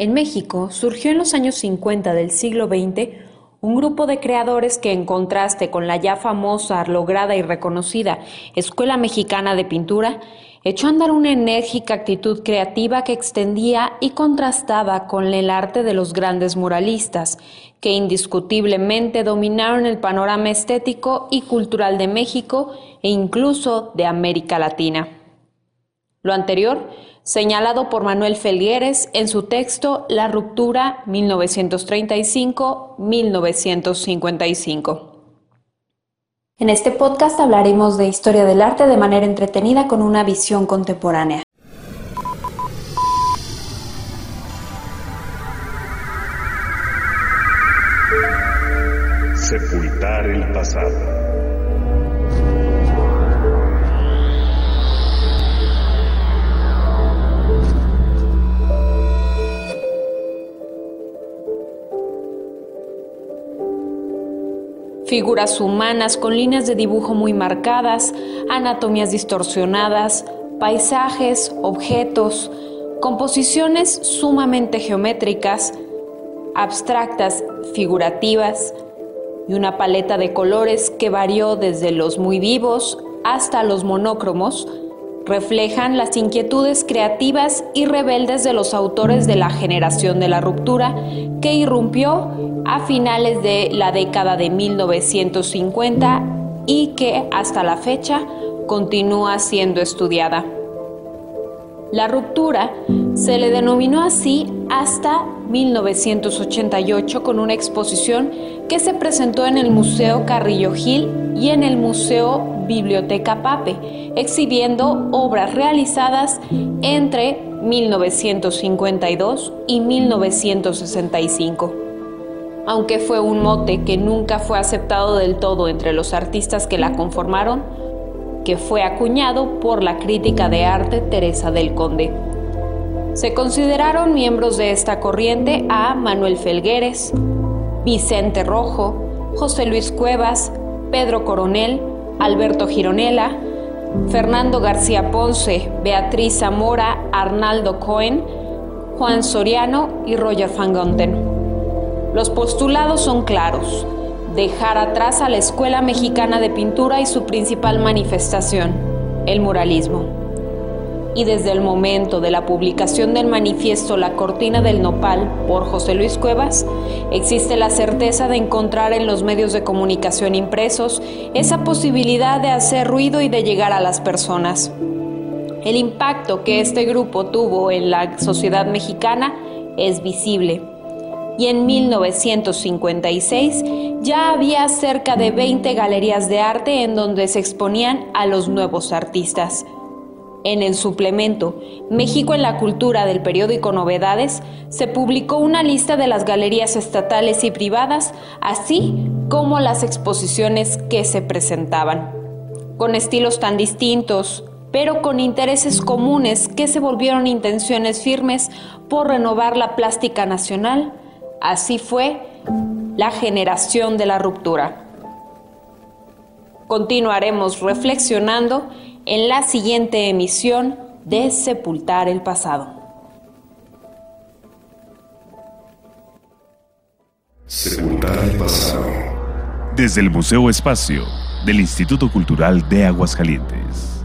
En México surgió en los años 50 del siglo XX un grupo de creadores que en contraste con la ya famosa, lograda y reconocida Escuela Mexicana de Pintura, echó a andar una enérgica actitud creativa que extendía y contrastaba con el arte de los grandes muralistas, que indiscutiblemente dominaron el panorama estético y cultural de México e incluso de América Latina. Lo anterior señalado por Manuel Felgueres en su texto La ruptura 1935-1955. En este podcast hablaremos de historia del arte de manera entretenida con una visión contemporánea. Sepultar el pasado. Figuras humanas con líneas de dibujo muy marcadas, anatomías distorsionadas, paisajes, objetos, composiciones sumamente geométricas, abstractas, figurativas, y una paleta de colores que varió desde los muy vivos hasta los monócromos, reflejan las inquietudes creativas y rebeldes de los autores de la generación de la ruptura que irrumpió a finales de la década de 1950 y que hasta la fecha continúa siendo estudiada. La ruptura se le denominó así hasta 1988 con una exposición que se presentó en el Museo Carrillo Gil y en el Museo Biblioteca Pape, exhibiendo obras realizadas entre 1952 y 1965. Aunque fue un mote que nunca fue aceptado del todo entre los artistas que la conformaron, que fue acuñado por la crítica de arte Teresa del Conde. Se consideraron miembros de esta corriente a Manuel Felgueres, Vicente Rojo, José Luis Cuevas, Pedro Coronel, Alberto Gironella, Fernando García Ponce, Beatriz Zamora, Arnaldo Cohen, Juan Soriano y Roger Van Gonten. Los postulados son claros. Dejar atrás a la Escuela Mexicana de Pintura y su principal manifestación, el muralismo y desde el momento de la publicación del manifiesto La Cortina del Nopal por José Luis Cuevas, existe la certeza de encontrar en los medios de comunicación impresos esa posibilidad de hacer ruido y de llegar a las personas. El impacto que este grupo tuvo en la sociedad mexicana es visible. Y en 1956 ya había cerca de 20 galerías de arte en donde se exponían a los nuevos artistas. En el suplemento México en la Cultura del periódico Novedades se publicó una lista de las galerías estatales y privadas, así como las exposiciones que se presentaban. Con estilos tan distintos, pero con intereses comunes que se volvieron intenciones firmes por renovar la plástica nacional, así fue la generación de la ruptura. Continuaremos reflexionando en la siguiente emisión de Sepultar el Pasado. Sepultar el Pasado. Desde el Museo Espacio del Instituto Cultural de Aguascalientes.